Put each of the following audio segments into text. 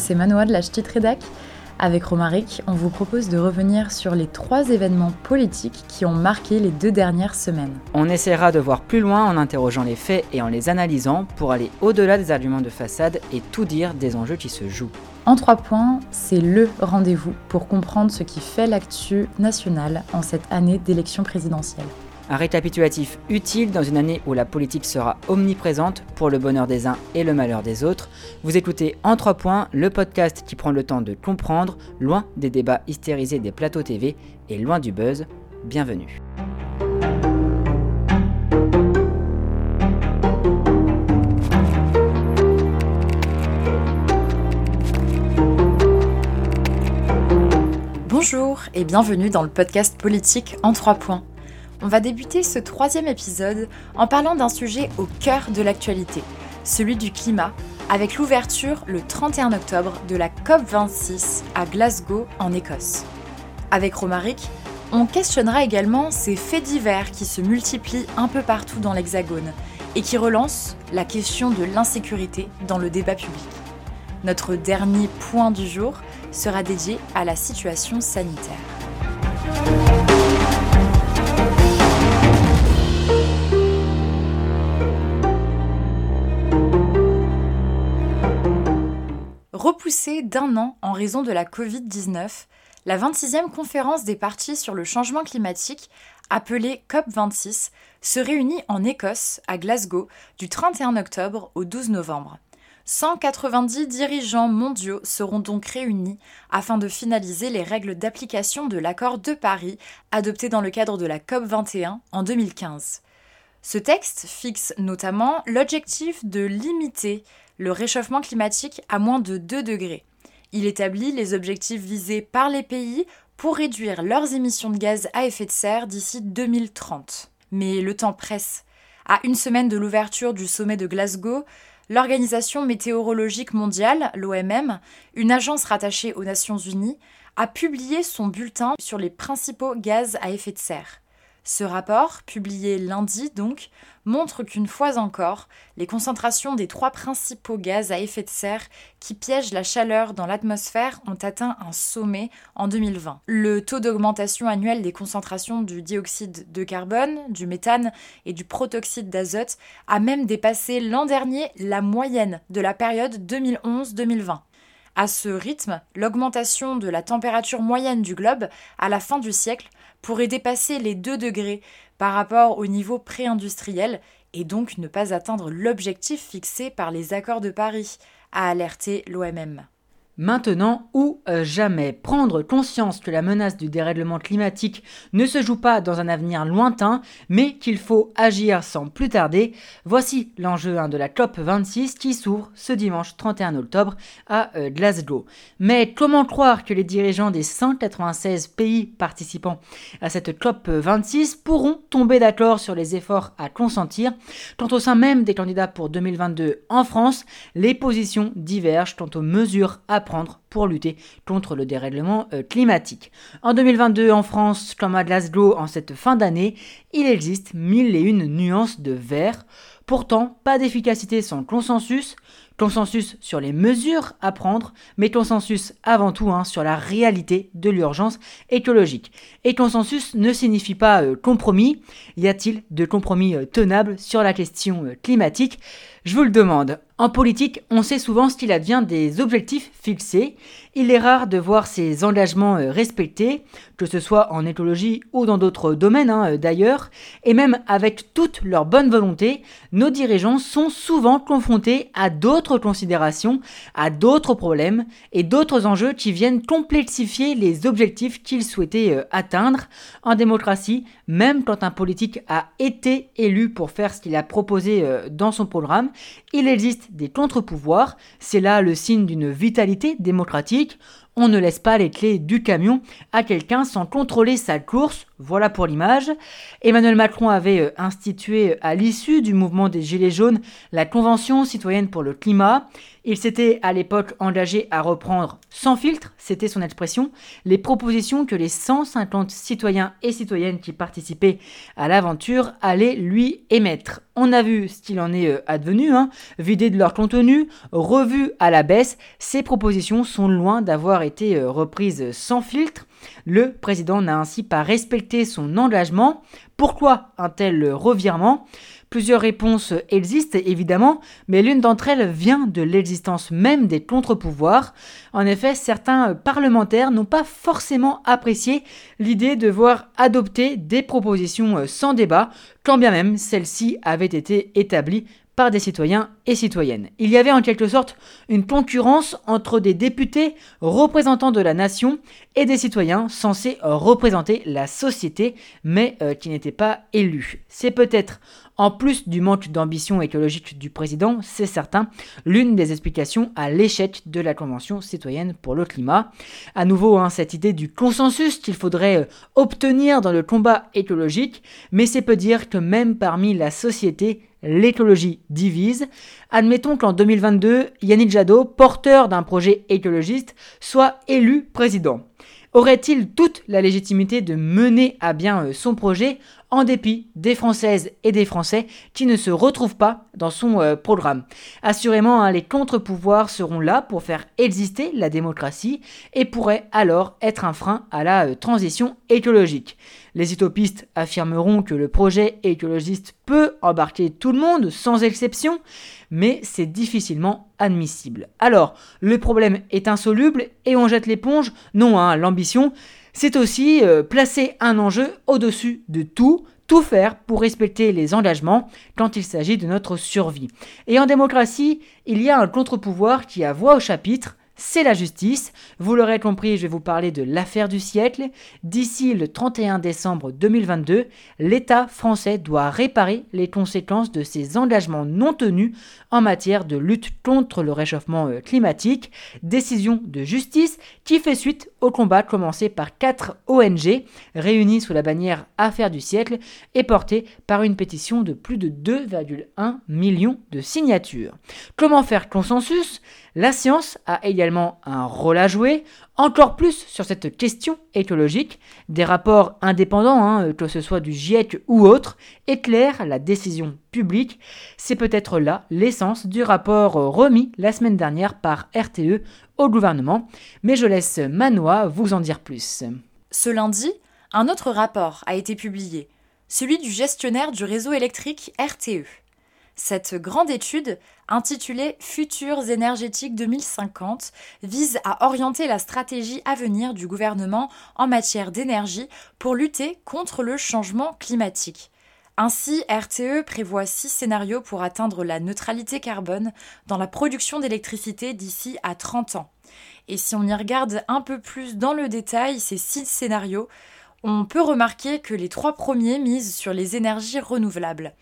c'est Manoa de la Ch'tite Redac. Avec Romaric, on vous propose de revenir sur les trois événements politiques qui ont marqué les deux dernières semaines. On essaiera de voir plus loin en interrogeant les faits et en les analysant pour aller au-delà des arguments de façade et tout dire des enjeux qui se jouent. En trois points, c'est le rendez-vous pour comprendre ce qui fait l'actu nationale en cette année d'élection présidentielle. Un récapitulatif utile dans une année où la politique sera omniprésente pour le bonheur des uns et le malheur des autres. Vous écoutez En 3 points, le podcast qui prend le temps de comprendre, loin des débats hystérisés des plateaux TV et loin du buzz. Bienvenue. Bonjour et bienvenue dans le podcast politique en 3 points on va débuter ce troisième épisode en parlant d'un sujet au cœur de l'actualité, celui du climat, avec l'ouverture le 31 octobre de la COP26 à Glasgow en Écosse. Avec Romaric, on questionnera également ces faits divers qui se multiplient un peu partout dans l'Hexagone et qui relancent la question de l'insécurité dans le débat public. Notre dernier point du jour sera dédié à la situation sanitaire. D'un an en raison de la Covid-19, la 26e conférence des partis sur le changement climatique, appelée COP26, se réunit en Écosse, à Glasgow, du 31 octobre au 12 novembre. 190 dirigeants mondiaux seront donc réunis afin de finaliser les règles d'application de l'accord de Paris adopté dans le cadre de la COP21 en 2015. Ce texte fixe notamment l'objectif de limiter le réchauffement climatique à moins de 2 degrés. Il établit les objectifs visés par les pays pour réduire leurs émissions de gaz à effet de serre d'ici 2030. Mais le temps presse. À une semaine de l'ouverture du sommet de Glasgow, l'Organisation météorologique mondiale, l'OMM, une agence rattachée aux Nations Unies, a publié son bulletin sur les principaux gaz à effet de serre. Ce rapport, publié lundi donc, montre qu'une fois encore, les concentrations des trois principaux gaz à effet de serre qui piègent la chaleur dans l'atmosphère ont atteint un sommet en 2020. Le taux d'augmentation annuel des concentrations du dioxyde de carbone, du méthane et du protoxyde d'azote a même dépassé l'an dernier la moyenne de la période 2011-2020. À ce rythme, l'augmentation de la température moyenne du globe à la fin du siècle pourrait dépasser les 2 degrés par rapport au niveau pré-industriel et donc ne pas atteindre l'objectif fixé par les accords de Paris, a alerté l'OMM. Maintenant ou euh, jamais, prendre conscience que la menace du dérèglement climatique ne se joue pas dans un avenir lointain, mais qu'il faut agir sans plus tarder, voici l'enjeu de la COP 26 qui s'ouvre ce dimanche 31 octobre à euh, Glasgow. Mais comment croire que les dirigeants des 196 pays participants à cette COP 26 pourront tomber d'accord sur les efforts à consentir quand au sein même des candidats pour 2022 en France, les positions divergent quant aux mesures à pour lutter contre le dérèglement euh, climatique. En 2022, en France, comme à Glasgow en cette fin d'année, il existe mille et une nuances de vert. Pourtant, pas d'efficacité sans consensus, consensus sur les mesures à prendre, mais consensus avant tout hein, sur la réalité de l'urgence écologique. Et consensus ne signifie pas euh, compromis. Y a-t-il de compromis euh, tenables sur la question climatique? Je vous le demande. En politique, on sait souvent ce qu'il advient des objectifs fixés. Il est rare de voir ces engagements euh, respectés, que ce soit en écologie ou dans d'autres domaines hein, euh, d'ailleurs. Et même avec toute leur bonne volonté, nos dirigeants sont souvent confrontés à d'autres considérations, à d'autres problèmes et d'autres enjeux qui viennent complexifier les objectifs qu'ils souhaitaient euh, atteindre. En démocratie, même quand un politique a été élu pour faire ce qu'il a proposé dans son programme, il existe des contre-pouvoirs, c'est là le signe d'une vitalité démocratique. On ne laisse pas les clés du camion à quelqu'un sans contrôler sa course, Voilà pour l'image. Emmanuel Macron avait euh, institué à l'issue du mouvement des Gilets jaunes la Convention citoyenne pour le climat. Il s'était à l'époque engagé à reprendre sans filtre, c'était son expression, les propositions que les 150 citoyens et citoyennes qui participaient à l'aventure allaient lui émettre. On a vu ce qu'il en est euh, advenu, hein, vidé de leur contenu, revu à la baisse, ces propositions sont loin d'avoir été euh, reprises sans filtre. Le président n'a ainsi pas respecté son engagement. Pourquoi un tel revirement? Plusieurs réponses existent évidemment, mais l'une d'entre elles vient de l'existence même des contre-pouvoirs. En effet, certains parlementaires n'ont pas forcément apprécié l'idée de voir adopter des propositions sans débat, quand bien même celles-ci avaient été établies des citoyens et citoyennes. Il y avait en quelque sorte une concurrence entre des députés représentants de la nation et des citoyens censés représenter la société mais euh, qui n'étaient pas élus. C'est peut-être en plus du manque d'ambition écologique du président, c'est certain, l'une des explications à l'échec de la Convention citoyenne pour le climat. À nouveau, hein, cette idée du consensus qu'il faudrait euh, obtenir dans le combat écologique, mais c'est peut dire que même parmi la société, l'écologie divise. Admettons qu'en 2022, Yannick Jadot, porteur d'un projet écologiste, soit élu président. Aurait-il toute la légitimité de mener à bien euh, son projet en dépit des Françaises et des Français qui ne se retrouvent pas dans son euh, programme? Assurément, hein, les contre-pouvoirs seront là pour faire exister la démocratie et pourraient alors être un frein à la euh, transition écologique. Les utopistes affirmeront que le projet écologiste peut embarquer tout le monde sans exception, mais c'est difficilement admissible. Alors, le problème est insoluble et on jette l'éponge Non, hein, l'ambition, c'est aussi euh, placer un enjeu au-dessus de tout, tout faire pour respecter les engagements quand il s'agit de notre survie. Et en démocratie, il y a un contre-pouvoir qui a voix au chapitre, c'est la justice. Vous l'aurez compris, je vais vous parler de l'affaire du siècle. D'ici le 31 décembre 2022, l'État français doit réparer les conséquences de ses engagements non tenus en matière de lutte contre le réchauffement euh, climatique. Décision de justice qui fait suite au combat commencé par quatre ONG réunies sous la bannière Affaire du siècle et portée par une pétition de plus de 2,1 millions de signatures. Comment faire consensus? La science a également un rôle à jouer, encore plus sur cette question écologique. Des rapports indépendants, hein, que ce soit du GIEC ou autre, éclairent la décision publique. C'est peut-être là l'essence du rapport remis la semaine dernière par RTE au gouvernement, mais je laisse Manoa vous en dire plus. Ce lundi, un autre rapport a été publié, celui du gestionnaire du réseau électrique RTE. Cette grande étude, intitulée Futurs énergétiques 2050, vise à orienter la stratégie à venir du gouvernement en matière d'énergie pour lutter contre le changement climatique. Ainsi, RTE prévoit six scénarios pour atteindre la neutralité carbone dans la production d'électricité d'ici à 30 ans. Et si on y regarde un peu plus dans le détail, ces six scénarios, on peut remarquer que les trois premiers misent sur les énergies renouvelables.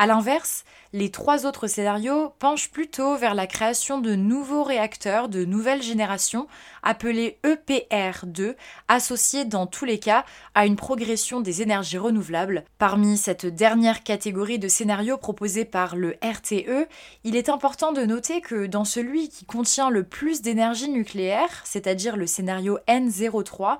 A l'inverse, les trois autres scénarios penchent plutôt vers la création de nouveaux réacteurs de nouvelle génération, appelés EPR2, associés dans tous les cas à une progression des énergies renouvelables. Parmi cette dernière catégorie de scénarios proposés par le RTE, il est important de noter que dans celui qui contient le plus d'énergie nucléaire, c'est-à-dire le scénario N03,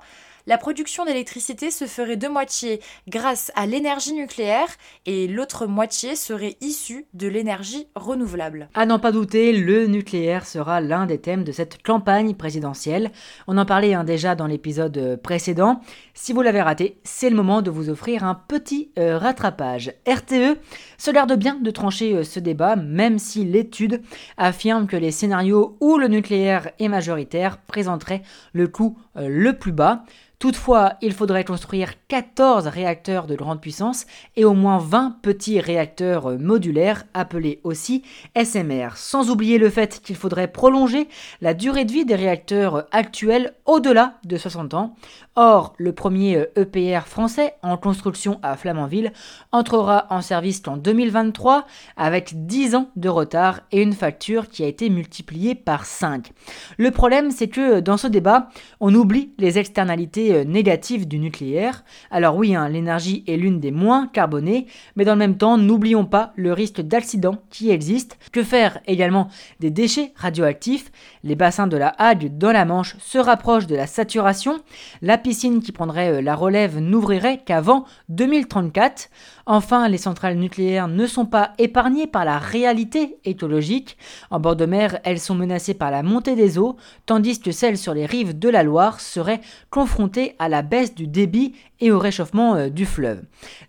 la production d'électricité se ferait de moitié grâce à l'énergie nucléaire et l'autre moitié serait issue de l'énergie renouvelable. À n'en pas douter, le nucléaire sera l'un des thèmes de cette campagne présidentielle. On en parlait hein, déjà dans l'épisode euh, précédent. Si vous l'avez raté, c'est le moment de vous offrir un petit euh, rattrapage. RTE se garde bien de trancher euh, ce débat, même si l'étude affirme que les scénarios où le nucléaire est majoritaire présenteraient le coût le plus bas. Toutefois, il faudrait construire 14 réacteurs de grande puissance et au moins 20 petits réacteurs modulaires appelés aussi SMR, sans oublier le fait qu'il faudrait prolonger la durée de vie des réacteurs actuels au-delà de 60 ans. Or, le premier EPR français en construction à Flamanville entrera en service qu'en 2023 avec 10 ans de retard et une facture qui a été multipliée par 5. Le problème, c'est que dans ce débat, on oublie les externalités euh, négative du nucléaire. Alors oui, hein, l'énergie est l'une des moins carbonées, mais dans le même temps, n'oublions pas le risque d'accident qui existe. Que faire également des déchets radioactifs? Les bassins de la Hague dans la Manche se rapprochent de la saturation. La piscine qui prendrait euh, la relève n'ouvrirait qu'avant 2034. Enfin, les centrales nucléaires ne sont pas épargnées par la réalité écologique. En bord de mer, elles sont menacées par la montée des eaux, tandis que celles sur les rives de la Loire seraient confrontées à la baisse du débit et au réchauffement euh, du fleuve.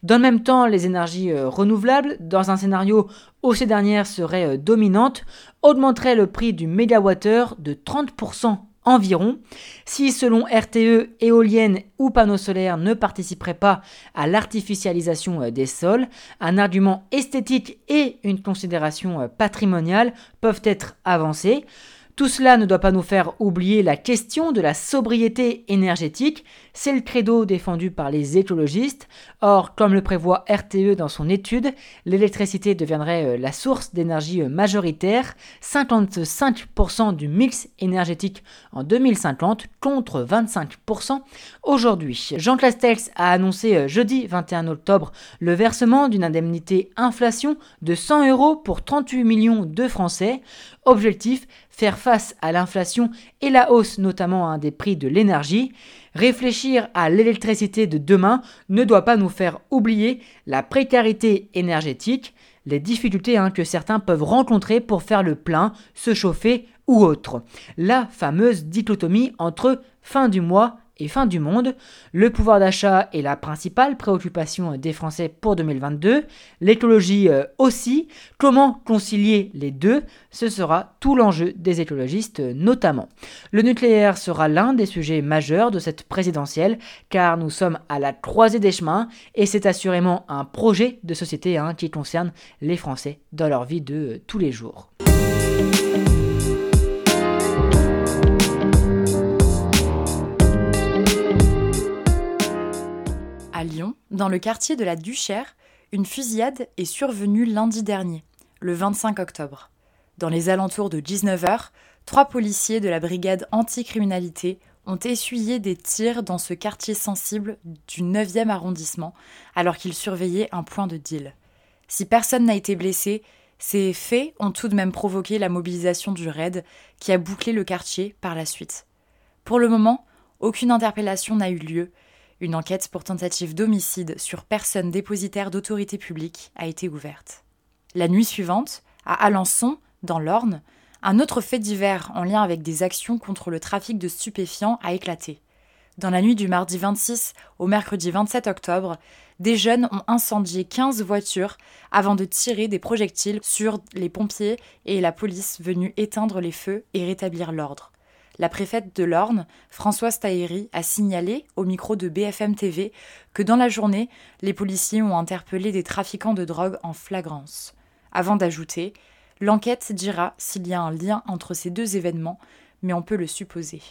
Dans le même temps, les énergies euh, renouvelables, dans un scénario où ces dernières seraient euh, dominantes, augmenteraient le prix du mégawattheure de 30% environ. Si selon RTE, éoliennes ou panneaux solaires ne participeraient pas à l'artificialisation des sols, un argument esthétique et une considération patrimoniale peuvent être avancés. Tout cela ne doit pas nous faire oublier la question de la sobriété énergétique, c'est le credo défendu par les écologistes. Or, comme le prévoit RTE dans son étude, l'électricité deviendrait euh, la source d'énergie euh, majoritaire, 55% du mix énergétique en 2050 contre 25% aujourd'hui. Jean Castex a annoncé euh, jeudi 21 octobre le versement d'une indemnité inflation de 100 euros pour 38 millions de Français. Objectif, faire face à l'inflation et la hausse notamment hein, des prix de l'énergie. Réfléchir à l'électricité de demain ne doit pas nous faire oublier la précarité énergétique, les difficultés hein, que certains peuvent rencontrer pour faire le plein, se chauffer ou autre. La fameuse dichotomie entre fin du mois et fin du monde. Le pouvoir d'achat est la principale préoccupation des Français pour 2022. L'écologie euh, aussi. Comment concilier les deux? Ce sera tout l'enjeu des écologistes notamment. Le nucléaire sera l'un des sujets majeurs de cette présidentielle car nous sommes à la croisée des chemins et c'est assurément un projet de société hein, qui concerne les Français dans leur vie de euh, tous les jours. Dans le quartier de la Duchère, une fusillade est survenue lundi dernier, le 25 octobre. Dans les alentours de 19h, trois policiers de la brigade anticriminalité ont essuyé des tirs dans ce quartier sensible du 9e arrondissement alors qu'ils surveillaient un point de deal. Si personne n'a été blessé, ces faits ont tout de même provoqué la mobilisation du RAID qui a bouclé le quartier par la suite. Pour le moment, aucune interpellation n'a eu lieu une enquête pour tentative d'homicide sur personne dépositaire d'autorité publique a été ouverte. La nuit suivante, à Alençon, dans l'Orne, un autre fait divers en lien avec des actions contre le trafic de stupéfiants a éclaté. Dans la nuit du mardi 26 au mercredi 27 octobre, des jeunes ont incendié 15 voitures avant de tirer des projectiles sur les pompiers et la police venus éteindre les feux et rétablir l'ordre la préfète de l'Orne, Françoise Taïri, a signalé au micro de BFM TV que dans la journée, les policiers ont interpellé des trafiquants de drogue en flagrance. Avant d'ajouter L'enquête dira s'il y a un lien entre ces deux événements, mais on peut le supposer.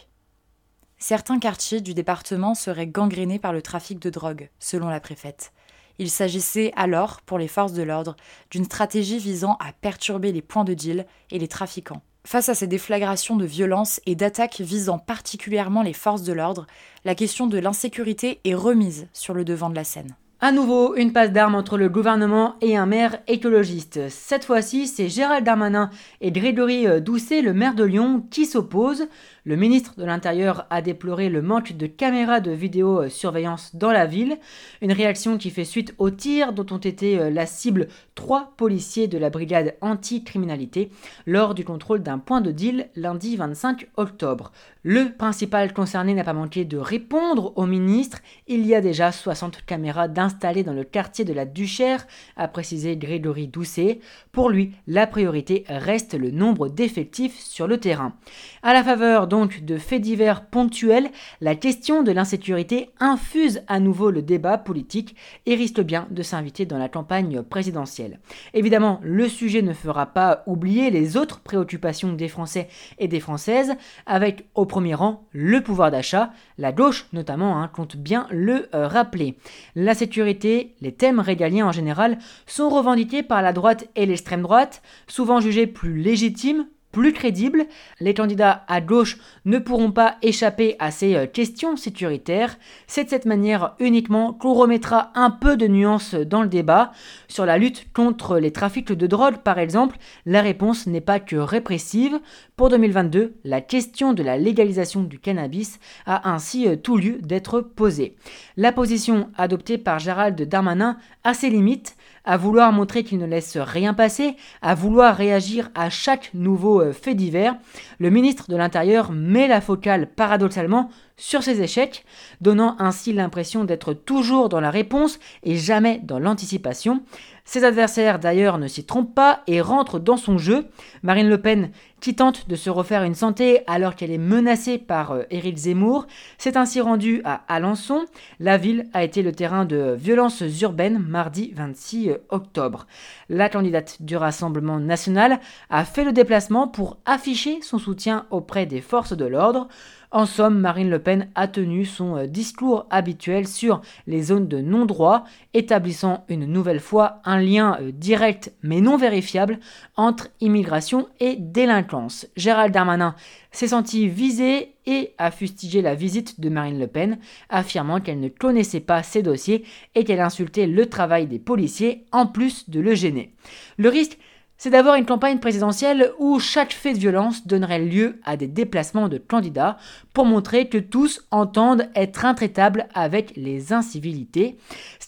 Certains quartiers du département seraient gangrénés par le trafic de drogue, selon la préfète. Il s'agissait alors, pour les forces de l'ordre, d'une stratégie visant à perturber les points de deal et les trafiquants. Face à ces déflagrations de violence et d'attaques visant particulièrement les forces de l'ordre, la question de l'insécurité est remise sur le devant de la scène. À nouveau, une passe d'armes entre le gouvernement et un maire écologiste. Cette fois-ci, c'est Gérald Darmanin et Grégory Doucet, le maire de Lyon, qui s'opposent. Le ministre de l'Intérieur a déploré le manque de caméras de vidéosurveillance dans la ville, une réaction qui fait suite aux tirs dont ont été euh, la cible trois policiers de la brigade anti-criminalité lors du contrôle d'un point de deal lundi 25 octobre. Le principal concerné n'a pas manqué de répondre au ministre. Il y a déjà 60 caméras d'installer dans le quartier de la Duchère, a précisé Grégory Doucet. Pour lui, la priorité reste le nombre d'effectifs sur le terrain. À la faveur donc de faits divers ponctuels, la question de l'insécurité infuse à nouveau le débat politique et risque bien de s'inviter dans la campagne présidentielle. Évidemment, le sujet ne fera pas oublier les autres préoccupations des Français et des Françaises, avec au premier rang le pouvoir d'achat. La gauche notamment hein, compte bien le euh, rappeler. La sécurité, les thèmes régaliens en général, sont revendiqués par la droite et l'extrême droite, souvent jugés plus légitimes plus crédible. Les candidats à gauche ne pourront pas échapper à ces euh, questions sécuritaires. C'est de cette manière uniquement qu'on remettra un peu de nuance dans le débat. Sur la lutte contre les trafics de drogue, par exemple, la réponse n'est pas que répressive. Pour 2022, la question de la légalisation du cannabis a ainsi euh, tout lieu d'être posée. La position adoptée par Gérald Darmanin a ses limites à vouloir montrer qu'il ne laisse rien passer, à vouloir réagir à chaque nouveau euh, fait divers, le ministre de l'Intérieur met la focale paradoxalement sur ses échecs, donnant ainsi l'impression d'être toujours dans la réponse et jamais dans l'anticipation. Ses adversaires d'ailleurs ne s'y trompent pas et rentrent dans son jeu. Marine Le Pen, qui tente de se refaire une santé alors qu'elle est menacée par euh, Éric Zemmour, s'est ainsi rendue à Alençon. La ville a été le terrain de violences urbaines mardi 26 euh, octobre. La candidate du Rassemblement national a fait le déplacement pour afficher son soutien auprès des forces de l'ordre. En somme, Marine Le Pen a tenu son euh, discours habituel sur les zones de non-droit, établissant une nouvelle fois un lien euh, direct mais non vérifiable entre immigration et délinquance. Gérald Darmanin s'est senti visé et a fustigé la visite de Marine Le Pen, affirmant qu'elle ne connaissait pas ces dossiers et qu'elle insultait le travail des policiers en plus de le gêner. Le risque c'est d'avoir une campagne présidentielle où chaque fait de violence donnerait lieu à des déplacements de candidats pour montrer que tous entendent être intraitables avec les incivilités,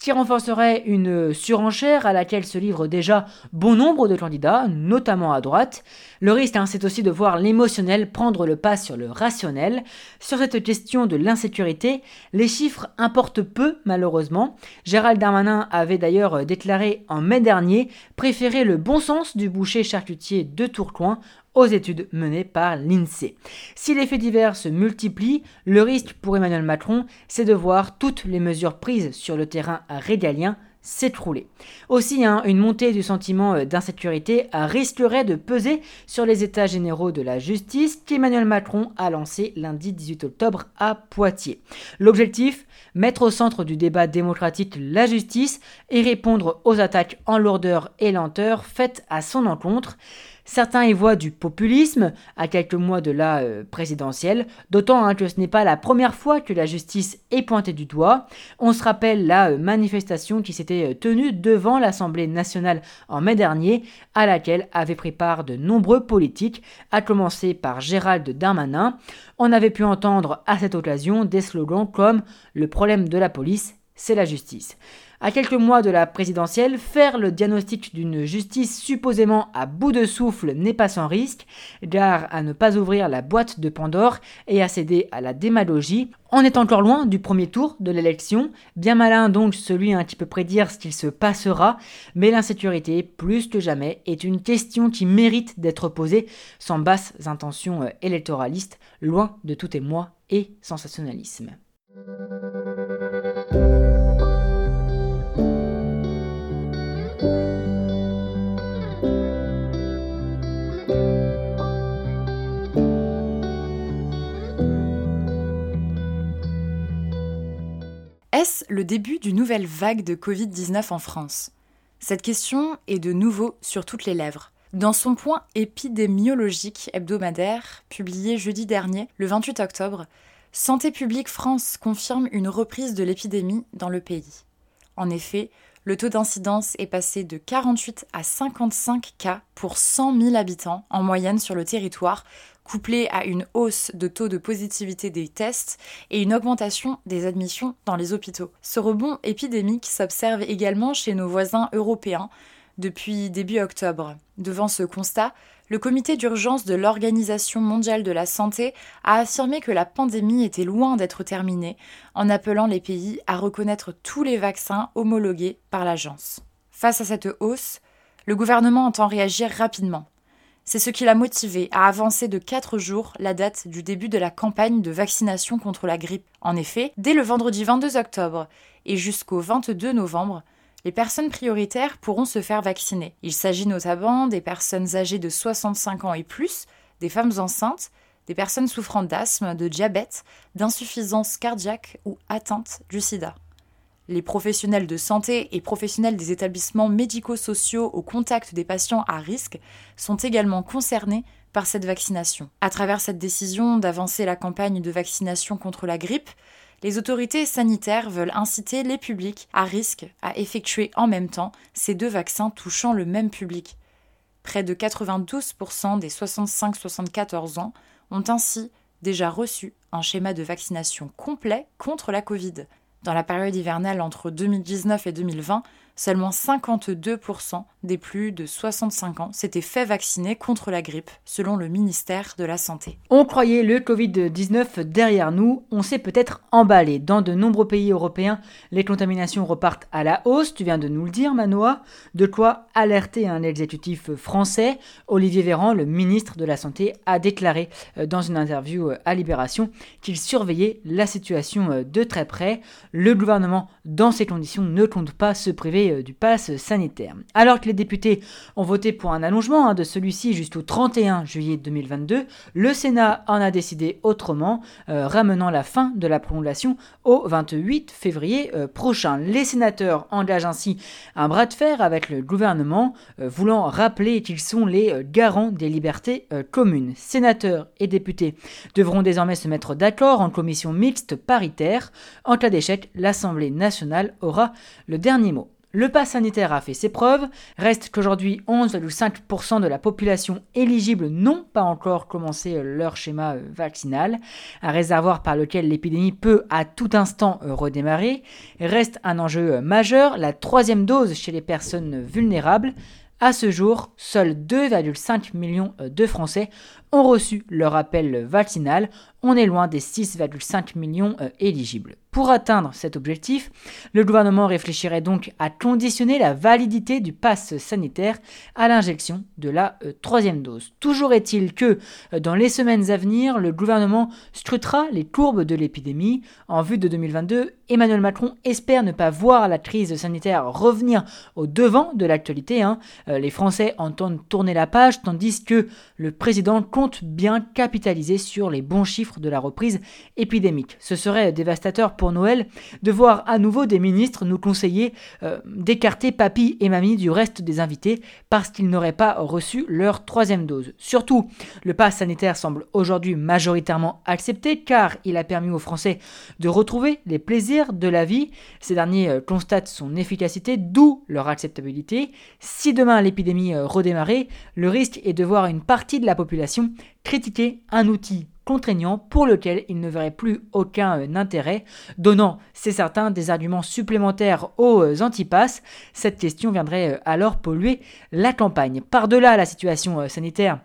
qui renforcerait une surenchère à laquelle se livrent déjà bon nombre de candidats, notamment à droite. Le risque, hein, c'est aussi de voir l'émotionnel prendre le pas sur le rationnel. Sur cette question de l'insécurité, les chiffres importent peu, malheureusement. Gérald Darmanin avait d'ailleurs déclaré en mai dernier préférer le bon sens du boucher charcutier de Tourcoing aux études menées par l'INSEE. Si les faits divers se multiplient, le risque pour Emmanuel Macron, c'est de voir toutes les mesures prises sur le terrain régalien s'écrouler. Aussi, hein, une montée du sentiment euh, d'insécurité risquerait de peser sur les états généraux de la justice qu'Emmanuel Macron a lancé lundi 18 octobre à Poitiers. L'objectif Mettre au centre du débat démocratique la justice et répondre aux attaques en lourdeur et lenteur faites à son encontre. Certains y voient du populisme à quelques mois de la euh, présidentielle, d'autant hein, que ce n'est pas la première fois que la justice est pointée du doigt. On se rappelle la euh, manifestation qui s'était euh, tenue devant l'Assemblée nationale en mai dernier, à laquelle avaient pris part de nombreux politiques, à commencer par Gérald Darmanin. On avait pu entendre à cette occasion des slogans comme Le problème de la police, c'est la justice. À quelques mois de la présidentielle, faire le diagnostic d'une justice supposément à bout de souffle n'est pas sans risque, gare à ne pas ouvrir la boîte de Pandore et à céder à la démagogie. On est encore loin du premier tour de l'élection, bien malin donc celui qui peut prédire ce qu'il se passera, mais l'insécurité, plus que jamais, est une question qui mérite d'être posée sans basses intentions électoralistes, loin de tout émoi et sensationnalisme. Est-ce le début d'une nouvelle vague de Covid-19 en France? Cette question est de nouveau sur toutes les lèvres. Dans son point épidémiologique hebdomadaire, publié jeudi dernier, le 28 octobre, Santé publique France confirme une reprise de l'épidémie dans le pays. En effet, le taux d'incidence est passé de 48 à 55 cas pour 100 000 habitants en moyenne sur le territoire, couplé à une hausse de taux de positivité des tests et une augmentation des admissions dans les hôpitaux. Ce rebond épidémique s'observe également chez nos voisins européens depuis début octobre. Devant ce constat, le comité d'urgence de l'Organisation mondiale de la santé a affirmé que la pandémie était loin d'être terminée, en appelant les pays à reconnaître tous les vaccins homologués par l'agence. Face à cette hausse, le gouvernement entend réagir rapidement. C'est ce qui l'a motivé à avancer de 4 jours la date du début de la campagne de vaccination contre la grippe. En effet, dès le vendredi 22 octobre et jusqu'au 22 novembre, les personnes prioritaires pourront se faire vacciner. Il s'agit notamment des personnes âgées de 65 ans et plus, des femmes enceintes, des personnes souffrant d'asthme, de diabète, d'insuffisance cardiaque ou atteinte du sida. Les professionnels de santé et professionnels des établissements médico-sociaux au contact des patients à risque sont également concernés par cette vaccination. À travers cette décision d'avancer la campagne de vaccination contre la grippe, les autorités sanitaires veulent inciter les publics à risque à effectuer en même temps ces deux vaccins touchant le même public. Près de 92% des 65-74 ans ont ainsi déjà reçu un schéma de vaccination complet contre la Covid. Dans la période hivernale entre 2019 et 2020, seulement 52% des plus de 65 ans s'étaient fait vacciner contre la grippe, selon le ministère de la Santé. On croyait le Covid-19 derrière nous, on s'est peut-être emballé. Dans de nombreux pays européens, les contaminations repartent à la hausse, tu viens de nous le dire Manoa, de quoi alerter un exécutif français. Olivier Véran, le ministre de la Santé, a déclaré euh, dans une interview euh, à Libération qu'il surveillait la situation euh, de très près. Le gouvernement, dans ces conditions, ne compte pas se priver euh, du pass sanitaire. Alors que les députés ont voté pour un allongement hein, de celui-ci jusqu'au 31 juillet 2022, le Sénat en a décidé autrement, euh, ramenant la fin de la prolongation au 28 février euh, prochain. Les sénateurs engagent ainsi un bras de fer avec le gouvernement, voulant rappeler qu'ils sont les garants des libertés communes. Sénateurs et députés devront désormais se mettre d'accord en commission mixte paritaire. En cas d'échec, l'Assemblée nationale aura le dernier mot. Le pass sanitaire a fait ses preuves, reste qu'aujourd'hui 11,5% de la population éligible n'ont pas encore commencé euh, leur schéma euh, vaccinal, un réservoir par lequel l'épidémie peut à tout instant euh, redémarrer. Reste un enjeu majeur, la troisième dose chez les personnes vulnérables. À ce jour, seuls 2,5 millions de Français ont reçu leur appel vaccinal. On est loin des 6,5 millions éligibles. Pour atteindre cet objectif, le gouvernement réfléchirait donc à conditionner la validité du pass sanitaire à l'injection de la euh, troisième dose. Toujours est-il que euh, dans les semaines à venir, le gouvernement scrutera les courbes de l'épidémie. En vue de 2022, Emmanuel Macron espère ne pas voir la crise sanitaire revenir au devant de l'actualité. Hein. Euh, les Français entendent tourner la page tandis que le président compte bien capitaliser sur les bons chiffres de la reprise épidémique. Ce serait dévastateur pour Noël, de voir à nouveau des ministres nous conseiller euh, d'écarter papy et mamie du reste des invités parce qu'ils n'auraient pas reçu leur troisième dose. Surtout, le pass sanitaire semble aujourd'hui majoritairement accepté car il a permis aux Français de retrouver les plaisirs de la vie. Ces derniers euh, constatent son efficacité, d'où leur acceptabilité. Si demain l'épidémie euh, redémarrait, le risque est de voir une partie de la population critiquer un outil contraignant pour lequel il ne verrait plus aucun euh, intérêt, donnant, c'est certain, des arguments supplémentaires aux euh, antipasses. Cette question viendrait euh, alors polluer la campagne. Par-delà la situation sanitaire,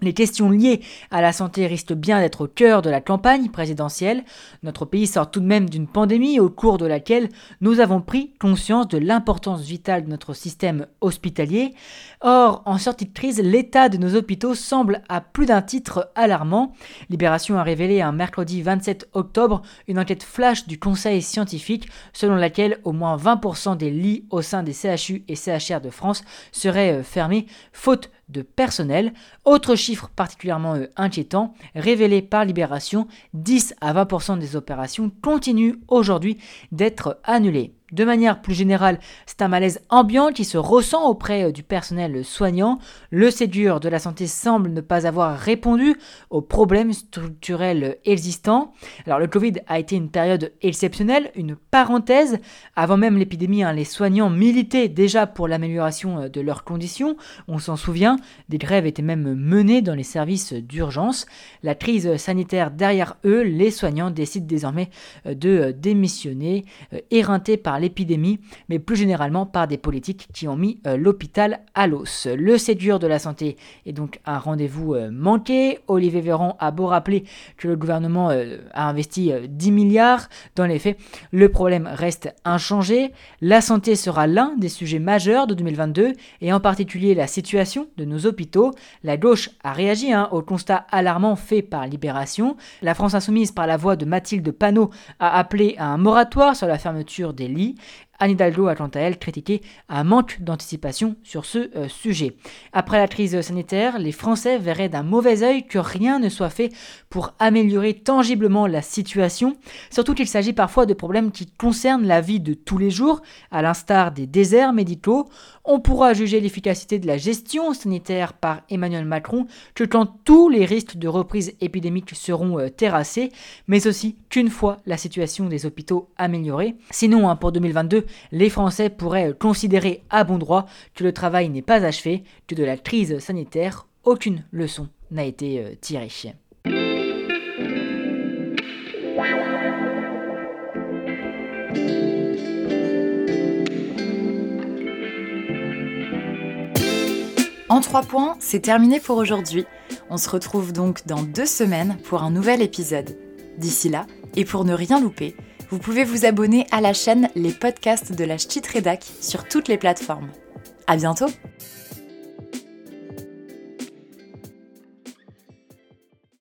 les questions liées à la santé risquent bien d'être au cœur de la campagne présidentielle. Notre pays sort tout de même d'une pandémie au cours de laquelle nous avons pris conscience de l'importance vitale de notre système hospitalier. Or, en sortie de crise, l'état de nos hôpitaux semble à plus d'un titre alarmant. Libération a révélé un mercredi 27 octobre une enquête flash du Conseil scientifique selon laquelle au moins 20% des lits au sein des CHU et CHR de France seraient euh, fermés faute de personnel. Autre chiffre particulièrement euh, inquiétant, révélé par Libération, 10 à 20% des opérations continuent aujourd'hui d'être annulées. De manière plus générale, c'est un malaise ambiant qui se ressent auprès euh, du personnel soignant. Le Ségur de la santé semble ne pas avoir répondu aux problèmes structurels existants. Alors le Covid a été une période exceptionnelle, une parenthèse. Avant même l'épidémie, hein, les soignants militaient déjà pour l'amélioration euh, de leurs conditions. On s'en souvient, des grèves étaient même menées dans les services d'urgence. La crise sanitaire derrière eux, les soignants décident désormais euh, de démissionner, éreintés par l'épidémie, mais plus généralement par des politiques qui ont mis euh, l'hôpital à l'os. Le Ségur de la santé est donc un rendez-vous euh, manqué. Olivier Véran a beau rappeler que le gouvernement euh, a investi 10 milliards, dans les faits, le problème reste inchangé. La santé sera l'un des sujets majeurs de 2022 et en particulier la situation de nos hôpitaux. La gauche a réagi hein, au constat alarmant fait par Libération. La France insoumise, par la voix de Mathilde Panot, a appelé à un moratoire sur la fermeture des lits vie Anne Hidalgo a quant à elle critiqué un manque d'anticipation sur ce euh, sujet. Après la crise sanitaire, les Français verraient d'un mauvais œil que rien ne soit fait pour améliorer tangiblement la situation, surtout qu'il s'agit parfois de problèmes qui concernent la vie de tous les jours, à l'instar des déserts médicaux. On pourra juger l'efficacité de la gestion sanitaire par Emmanuel Macron que quand tous les risques de reprise épidémique seront euh, terrassés, mais aussi qu'une fois la situation des hôpitaux améliorée. Sinon, hein, pour 2022, les Français pourraient considérer à bon droit que le travail n'est pas achevé, que de la crise sanitaire, aucune leçon n'a été euh, tirée. En trois points, c'est terminé pour aujourd'hui. On se retrouve donc dans deux semaines pour un nouvel épisode. D'ici là, et pour ne rien louper, vous pouvez vous abonner à la chaîne Les podcasts de la Ch'tite Rédac sur toutes les plateformes. À bientôt!